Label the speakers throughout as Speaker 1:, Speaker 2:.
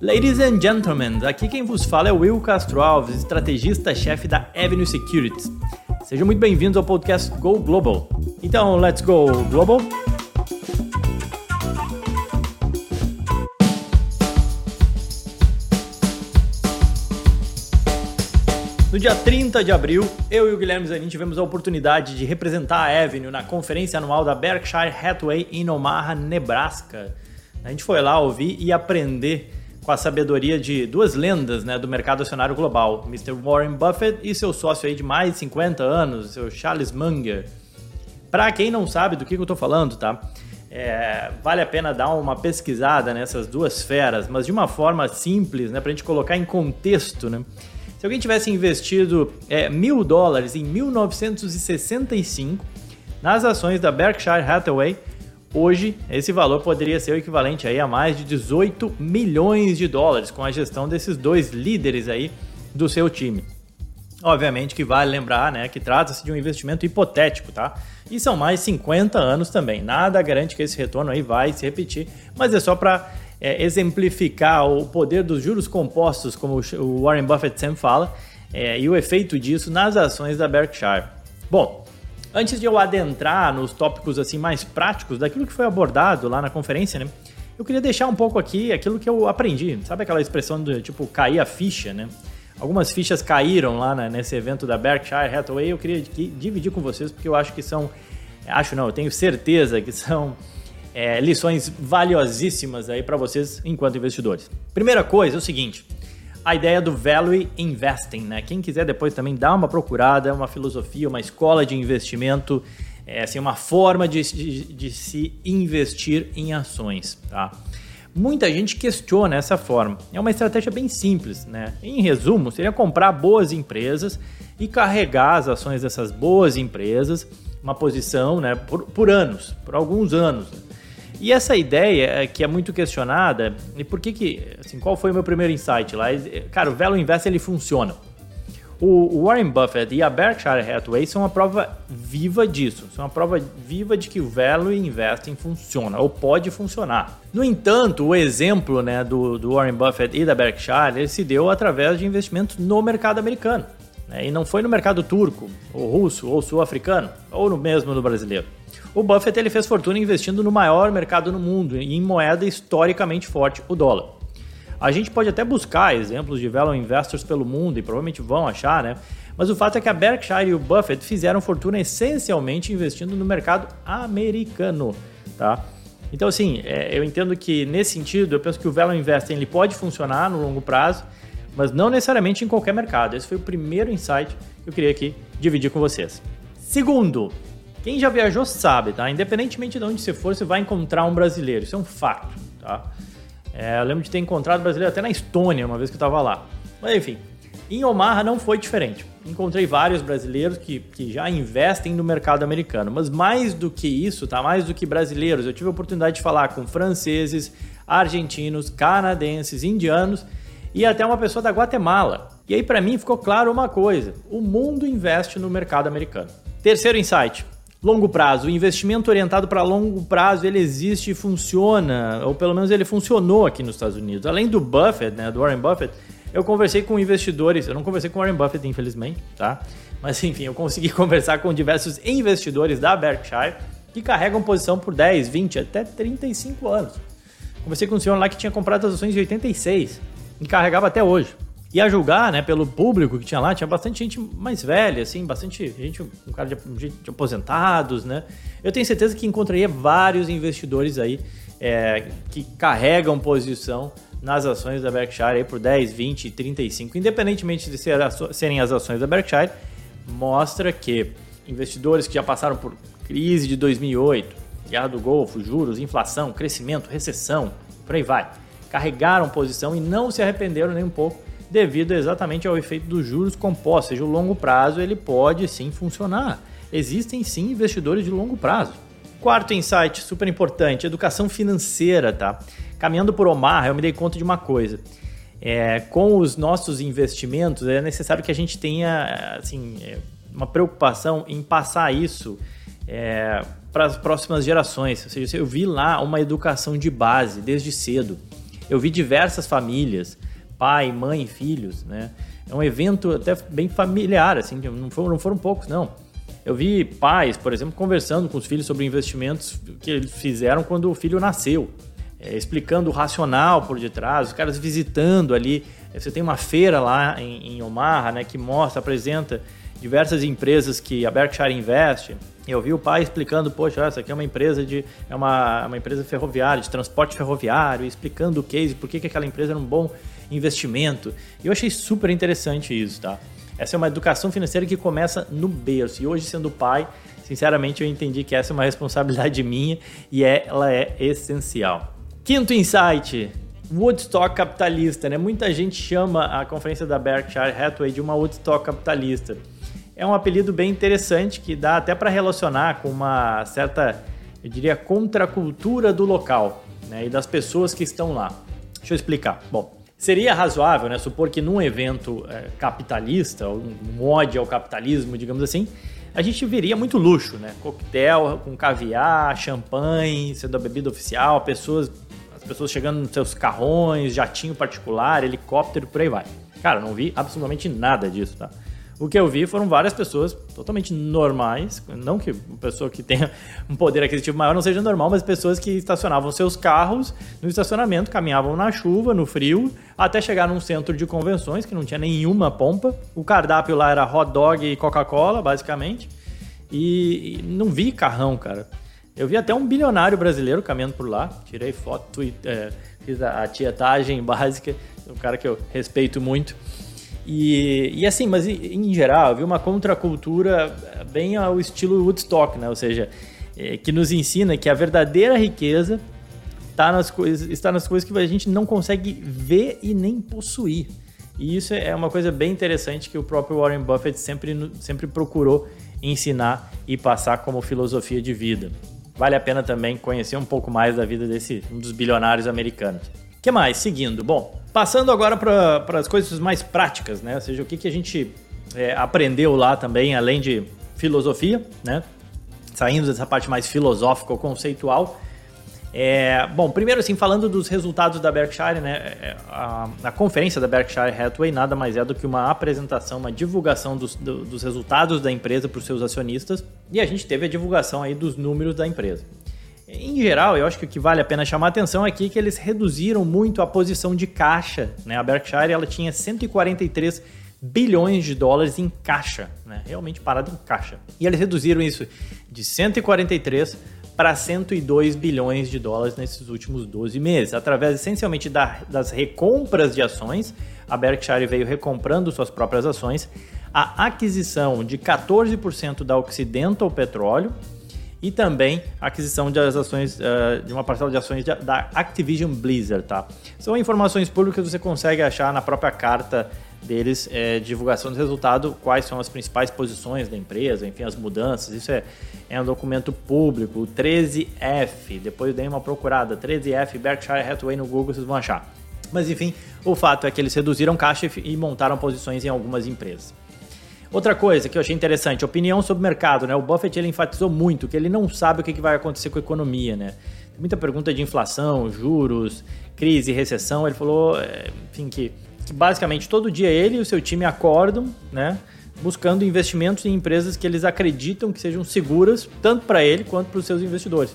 Speaker 1: Ladies and gentlemen, aqui quem vos fala é Will Castro Alves, estrategista-chefe da Avenue Securities. Sejam muito bem-vindos ao podcast Go Global. Então, let's go global. No dia 30 de abril, eu e o Guilherme Zanin tivemos a oportunidade de representar a Avenue na conferência anual da Berkshire Hathaway em Omaha, Nebraska. A gente foi lá ouvir e aprender com a sabedoria de duas lendas né, do mercado acionário global, Mr. Warren Buffett e seu sócio aí de mais de 50 anos, seu Charles Munger. Para quem não sabe do que, eu estou falando, tá? É, vale a pena dar uma pesquisada nessas duas feras, mas de uma forma simples, né, para a gente colocar em contexto. Né? Se alguém tivesse investido é, mil dólares em 1965 nas ações da Berkshire Hathaway, Hoje, esse valor poderia ser o equivalente aí a mais de 18 milhões de dólares com a gestão desses dois líderes aí do seu time. Obviamente que vale lembrar né, que trata-se de um investimento hipotético, tá? E são mais 50 anos também. Nada garante que esse retorno aí vai se repetir, mas é só para é, exemplificar o poder dos juros compostos, como o Warren Buffett sempre fala, é, e o efeito disso nas ações da Berkshire. Bom, Antes de eu adentrar nos tópicos assim mais práticos daquilo que foi abordado lá na conferência, né? Eu queria deixar um pouco aqui aquilo que eu aprendi. Sabe aquela expressão de tipo cair a ficha, né? Algumas fichas caíram lá né, nesse evento da Berkshire Hathaway. Eu queria dividir com vocês porque eu acho que são, acho não, eu tenho certeza que são é, lições valiosíssimas aí para vocês enquanto investidores. Primeira coisa é o seguinte: a ideia do Value Investing, né? Quem quiser depois também dá uma procurada, uma filosofia, uma escola de investimento, é assim, uma forma de, de, de se investir em ações, tá? Muita gente questiona essa forma. É uma estratégia bem simples, né? Em resumo, seria comprar boas empresas e carregar as ações dessas boas empresas, uma posição, né, por, por anos, por alguns anos. Né? E essa ideia é, que é muito questionada, e por que que, assim, qual foi o meu primeiro insight lá? Cara, o Value Invest ele funciona. O Warren Buffett e a Berkshire Hathaway são uma prova viva disso. São uma prova viva de que o Value Investing funciona, ou pode funcionar. No entanto, o exemplo né, do, do Warren Buffett e da Berkshire ele se deu através de investimentos no mercado americano. Né, e não foi no mercado turco, ou russo, ou sul-africano, ou no mesmo no brasileiro. O Buffett ele fez fortuna investindo no maior mercado no mundo e em moeda historicamente forte, o dólar. A gente pode até buscar exemplos de value investors pelo mundo e provavelmente vão achar, né? Mas o fato é que a Berkshire e o Buffett fizeram fortuna essencialmente investindo no mercado americano, tá? Então, assim, é, eu entendo que nesse sentido, eu penso que o value investing ele pode funcionar no longo prazo, mas não necessariamente em qualquer mercado. Esse foi o primeiro insight que eu queria aqui dividir com vocês. Segundo, quem já viajou sabe, tá? Independentemente de onde você for, você vai encontrar um brasileiro. Isso é um fato, tá? É, eu lembro de ter encontrado brasileiro até na Estônia, uma vez que eu estava lá. Mas enfim, em Omaha não foi diferente. Encontrei vários brasileiros que, que já investem no mercado americano. Mas mais do que isso, tá? Mais do que brasileiros, eu tive a oportunidade de falar com franceses, argentinos, canadenses, indianos e até uma pessoa da Guatemala. E aí para mim ficou claro uma coisa: o mundo investe no mercado americano. Terceiro insight: Longo prazo, o investimento orientado para longo prazo, ele existe e funciona, ou pelo menos ele funcionou aqui nos Estados Unidos. Além do Buffett, né, do Warren Buffett, eu conversei com investidores, eu não conversei com Warren Buffett, infelizmente, tá? Mas enfim, eu consegui conversar com diversos investidores da Berkshire que carregam posição por 10, 20, até 35 anos. Conversei com um senhor lá que tinha comprado as ações de 86 e carregava até hoje. E a julgar, né, pelo público que tinha lá, tinha bastante gente mais velha, assim, bastante gente, um cara de, de aposentados, né? Eu tenho certeza que encontraria vários investidores aí é, que carregam posição nas ações da Berkshire aí por 10, 20, 35, independentemente de ser, serem as ações da Berkshire, mostra que investidores que já passaram por crise de 2008, guerra do Golfo, juros, inflação, crescimento, recessão, por aí vai, carregaram posição e não se arrependeram nem um pouco devido exatamente ao efeito dos juros compostos, ou seja, o longo prazo ele pode sim funcionar. Existem sim investidores de longo prazo. Quarto insight, super importante, educação financeira, tá? Caminhando por Omar, eu me dei conta de uma coisa. É, com os nossos investimentos, é necessário que a gente tenha assim, é, uma preocupação em passar isso é, para as próximas gerações. Ou seja, eu vi lá uma educação de base desde cedo. Eu vi diversas famílias, pai, mãe, filhos, né? É um evento até bem familiar, assim, não foram, não foram poucos, não. Eu vi pais, por exemplo, conversando com os filhos sobre investimentos que eles fizeram quando o filho nasceu, é, explicando o racional por detrás, os caras visitando ali. Você tem uma feira lá em, em Omaha, né, que mostra, apresenta diversas empresas que a Berkshire investe. Eu vi o pai explicando, poxa, essa aqui é uma empresa de é uma, uma empresa ferroviária, de transporte ferroviário, explicando o case, por que, que aquela empresa era um bom investimento. Eu achei super interessante isso, tá? Essa é uma educação financeira que começa no berço. E hoje, sendo pai, sinceramente, eu entendi que essa é uma responsabilidade minha e ela é essencial. Quinto insight. Woodstock capitalista, né? Muita gente chama a conferência da Berkshire Hathaway de uma Woodstock capitalista. É um apelido bem interessante que dá até para relacionar com uma certa, eu diria, contracultura do local né? e das pessoas que estão lá. Deixa eu explicar. Bom, Seria razoável, né, supor que num evento é, capitalista, um mod ao capitalismo, digamos assim, a gente veria muito luxo, né? Coquetel com caviar, champanhe, sendo a bebida oficial, pessoas, as pessoas chegando nos seus carrões, jatinho particular, helicóptero, por aí vai. Cara, não vi absolutamente nada disso, tá? O que eu vi foram várias pessoas totalmente normais, não que uma pessoa que tenha um poder aquisitivo maior não seja normal, mas pessoas que estacionavam seus carros no estacionamento, caminhavam na chuva, no frio, até chegar num centro de convenções que não tinha nenhuma pompa. O cardápio lá era hot dog e Coca-Cola, basicamente. E, e, não vi carrão, cara. Eu vi até um bilionário brasileiro caminhando por lá. Tirei foto, é, fiz a, a tietagem básica, um cara que eu respeito muito. E, e assim, mas em geral, viu uma contracultura bem ao estilo Woodstock, né? Ou seja, é, que nos ensina que a verdadeira riqueza está nas, coisas, está nas coisas que a gente não consegue ver e nem possuir. E isso é uma coisa bem interessante que o próprio Warren Buffett sempre, sempre procurou ensinar e passar como filosofia de vida. Vale a pena também conhecer um pouco mais da vida desse um dos bilionários americanos que mais? Seguindo. Bom, passando agora para as coisas mais práticas, né? Ou seja, o que, que a gente é, aprendeu lá também, além de filosofia, né? Saindo dessa parte mais filosófica ou conceitual. É, bom, primeiro assim, falando dos resultados da Berkshire, né? É, a, a, conferência da Berkshire Hathaway nada mais é do que uma apresentação, uma divulgação dos, do, dos resultados da empresa para os seus acionistas. E a gente teve a divulgação aí dos números da empresa. Em geral, eu acho que o que vale a pena chamar a atenção aqui é que eles reduziram muito a posição de caixa. Né? A Berkshire ela tinha 143 bilhões de dólares em caixa, né? realmente parado em caixa. E eles reduziram isso de 143 para 102 bilhões de dólares nesses últimos 12 meses, através essencialmente da, das recompras de ações. A Berkshire veio recomprando suas próprias ações, a aquisição de 14% da Occidental Petróleo e também a aquisição de ações uh, de uma parcela de ações de, da Activision Blizzard, tá? São informações públicas que você consegue achar na própria carta deles, é, divulgação do resultado, quais são as principais posições da empresa, enfim, as mudanças. Isso é, é um documento público, o 13F. Depois dei uma procurada, 13F Berkshire Hathaway no Google, vocês vão achar. Mas enfim, o fato é que eles reduziram caixa e montaram posições em algumas empresas. Outra coisa que eu achei interessante, opinião sobre o mercado, né? O Buffett ele enfatizou muito que ele não sabe o que vai acontecer com a economia, né? Muita pergunta de inflação, juros, crise, recessão. Ele falou, é, enfim, que, que basicamente todo dia ele e o seu time acordam, né? Buscando investimentos em empresas que eles acreditam que sejam seguras, tanto para ele quanto para os seus investidores.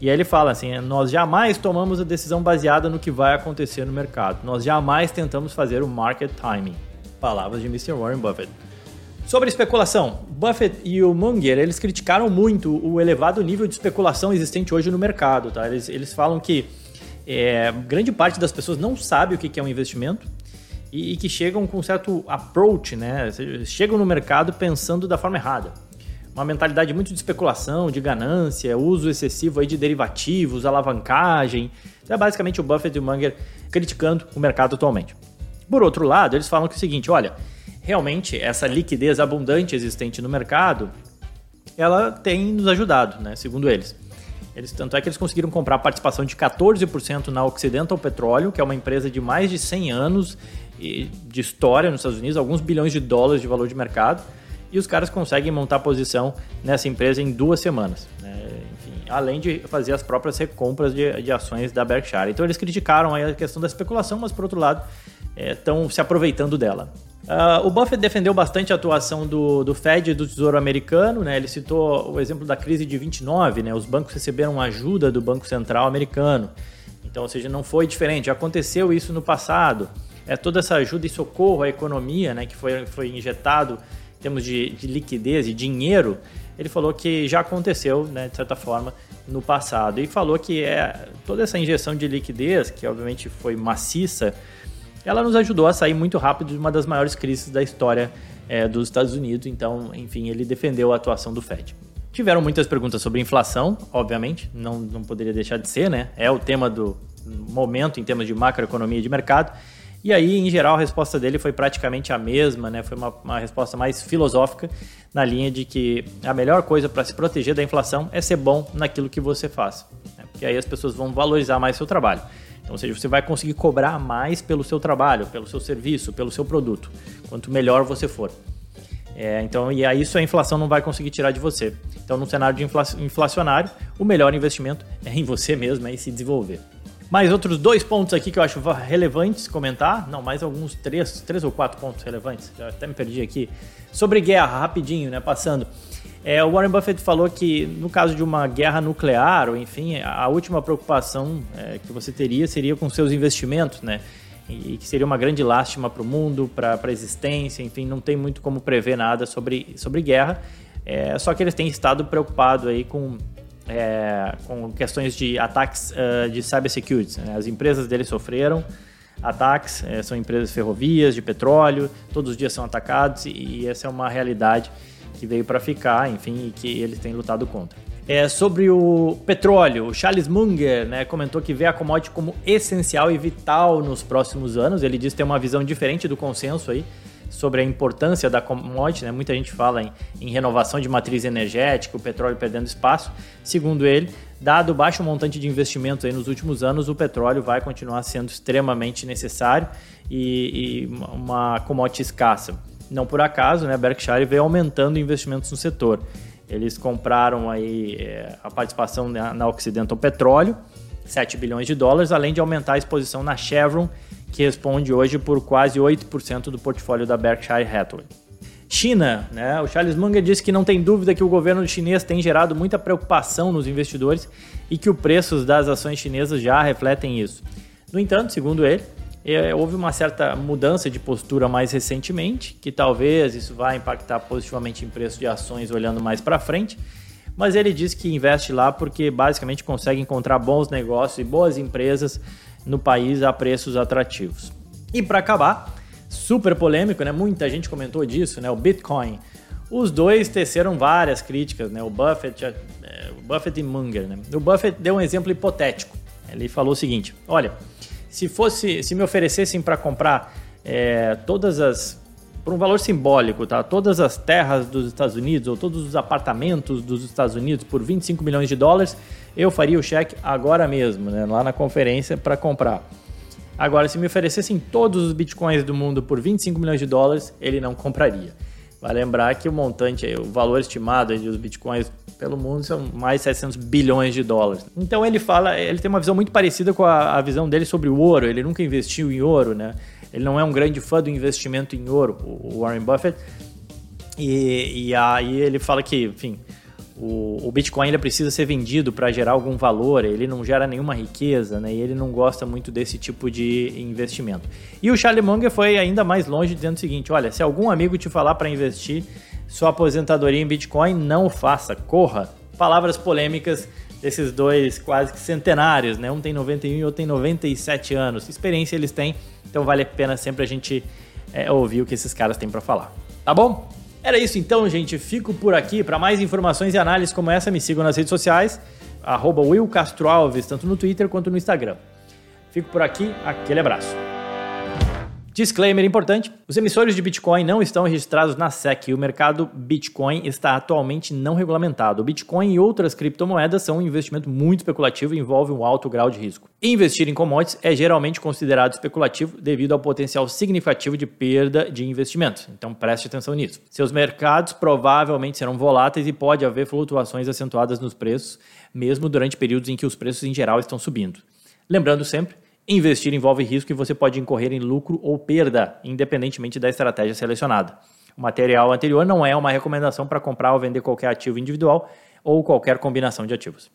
Speaker 1: E aí ele fala assim: nós jamais tomamos a decisão baseada no que vai acontecer no mercado. Nós jamais tentamos fazer o market timing. Palavras de Mr. Warren Buffett. Sobre especulação, Buffett e o Munger, eles criticaram muito o elevado nível de especulação existente hoje no mercado. Tá? Eles, eles falam que é, grande parte das pessoas não sabe o que é um investimento e, e que chegam com um certo approach, né? chegam no mercado pensando da forma errada. Uma mentalidade muito de especulação, de ganância, uso excessivo aí de derivativos, alavancagem. Então é basicamente o Buffett e o Munger criticando o mercado atualmente. Por outro lado, eles falam que é o seguinte, olha, realmente essa liquidez abundante existente no mercado, ela tem nos ajudado, né? Segundo eles. Eles, tanto é que eles conseguiram comprar participação de 14% na Occidental Petróleo, que é uma empresa de mais de 100 anos de história nos Estados Unidos, alguns bilhões de dólares de valor de mercado, e os caras conseguem montar posição nessa empresa em duas semanas. Né? Enfim, além de fazer as próprias recompras de, de ações da Berkshire. Então eles criticaram a questão da especulação, mas por outro lado estão é, se aproveitando dela. Uh, o Buffett defendeu bastante a atuação do, do Fed e do Tesouro Americano, né? Ele citou o exemplo da crise de 29, né? Os bancos receberam ajuda do Banco Central americano. Então, ou seja, não foi diferente. Aconteceu isso no passado. É toda essa ajuda e socorro à economia, né? Que foi, foi injetado em termos de, de liquidez e dinheiro. Ele falou que já aconteceu, né? De certa forma, no passado. E falou que é toda essa injeção de liquidez, que obviamente foi maciça ela nos ajudou a sair muito rápido de uma das maiores crises da história é, dos Estados Unidos. Então, enfim, ele defendeu a atuação do Fed. Tiveram muitas perguntas sobre inflação, obviamente, não, não poderia deixar de ser, né? É o tema do momento em termos de macroeconomia e de mercado. E aí, em geral, a resposta dele foi praticamente a mesma, né? Foi uma, uma resposta mais filosófica, na linha de que a melhor coisa para se proteger da inflação é ser bom naquilo que você faz. Né? Porque aí as pessoas vão valorizar mais seu trabalho. Então, ou seja, você vai conseguir cobrar mais pelo seu trabalho, pelo seu serviço, pelo seu produto, quanto melhor você for. É, então, e aí isso a inflação não vai conseguir tirar de você. Então, num cenário de inflacionário, o melhor investimento é em você mesmo, é em se desenvolver. Mais outros dois pontos aqui que eu acho relevantes comentar. Não, mais alguns três, três ou quatro pontos relevantes. Já até me perdi aqui. Sobre guerra, rapidinho, né? Passando. É, o Warren Buffett falou que no caso de uma guerra nuclear, ou enfim, a última preocupação é, que você teria seria com seus investimentos, né? E que seria uma grande lástima para o mundo, para a existência, enfim, não tem muito como prever nada sobre, sobre guerra. É, só que eles têm estado preocupados aí com, é, com questões de ataques uh, de cybersecurity. Né? As empresas deles sofreram ataques, é, são empresas ferrovias, de petróleo, todos os dias são atacados e, e essa é uma realidade que veio para ficar, enfim, e que eles têm lutado contra. É, sobre o petróleo, o Charles Munger né, comentou que vê a commodity como essencial e vital nos próximos anos. Ele diz ter uma visão diferente do consenso aí sobre a importância da commodity. Né? Muita gente fala em, em renovação de matriz energética, o petróleo perdendo espaço. Segundo ele, dado o baixo montante de investimentos aí nos últimos anos, o petróleo vai continuar sendo extremamente necessário e, e uma commodity escassa. Não por acaso, né, Berkshire veio aumentando investimentos no setor. Eles compraram aí é, a participação na, na Occidental Petróleo, 7 bilhões de dólares, além de aumentar a exposição na Chevron, que responde hoje por quase 8% do portfólio da Berkshire Hathaway. China, né? O Charles Munger disse que não tem dúvida que o governo chinês tem gerado muita preocupação nos investidores e que os preços das ações chinesas já refletem isso. No entanto, segundo ele, é, houve uma certa mudança de postura mais recentemente, que talvez isso vá impactar positivamente em preço de ações olhando mais para frente. Mas ele diz que investe lá porque basicamente consegue encontrar bons negócios e boas empresas no país a preços atrativos. E para acabar, super polêmico, né? Muita gente comentou disso, né? O Bitcoin. Os dois teceram várias críticas, né? O Buffett, é, o Buffett e Munger, né? O Buffett deu um exemplo hipotético. Ele falou o seguinte: olha, se fosse, se me oferecessem para comprar é, todas as por um valor simbólico, tá? Todas as terras dos Estados Unidos ou todos os apartamentos dos Estados Unidos por 25 milhões de dólares, eu faria o cheque agora mesmo, né? Lá na conferência para comprar. Agora, se me oferecessem todos os bitcoins do mundo por 25 milhões de dólares, ele não compraria. Vai lembrar que o montante, o valor estimado dos bitcoins pelo mundo são mais de 700 bilhões de dólares. Então ele fala, ele tem uma visão muito parecida com a, a visão dele sobre o ouro. Ele nunca investiu em ouro, né? Ele não é um grande fã do investimento em ouro, o Warren Buffett. E, e aí ele fala que, enfim, o, o Bitcoin ele precisa ser vendido para gerar algum valor, ele não gera nenhuma riqueza, né? E ele não gosta muito desse tipo de investimento. E o Charlie Munger foi ainda mais longe, dizendo o seguinte: olha, se algum amigo te falar para investir sua aposentadoria em Bitcoin, não faça, corra. Palavras polêmicas desses dois quase que centenários, né? Um tem 91 e outro tem 97 anos. Experiência eles têm, então vale a pena sempre a gente é, ouvir o que esses caras têm para falar. Tá bom? Era isso então, gente. Fico por aqui. Para mais informações e análises como essa, me sigam nas redes sociais, arroba Will Castro Alves, tanto no Twitter quanto no Instagram. Fico por aqui, aquele abraço. Disclaimer importante: os emissores de Bitcoin não estão registrados na SEC e o mercado Bitcoin está atualmente não regulamentado. O Bitcoin e outras criptomoedas são um investimento muito especulativo e envolve um alto grau de risco. Investir em commodities é geralmente considerado especulativo devido ao potencial significativo de perda de investimentos. Então preste atenção nisso. Seus mercados provavelmente serão voláteis e pode haver flutuações acentuadas nos preços, mesmo durante períodos em que os preços em geral estão subindo. Lembrando sempre Investir envolve risco e você pode incorrer em lucro ou perda, independentemente da estratégia selecionada. O material anterior não é uma recomendação para comprar ou vender qualquer ativo individual ou qualquer combinação de ativos.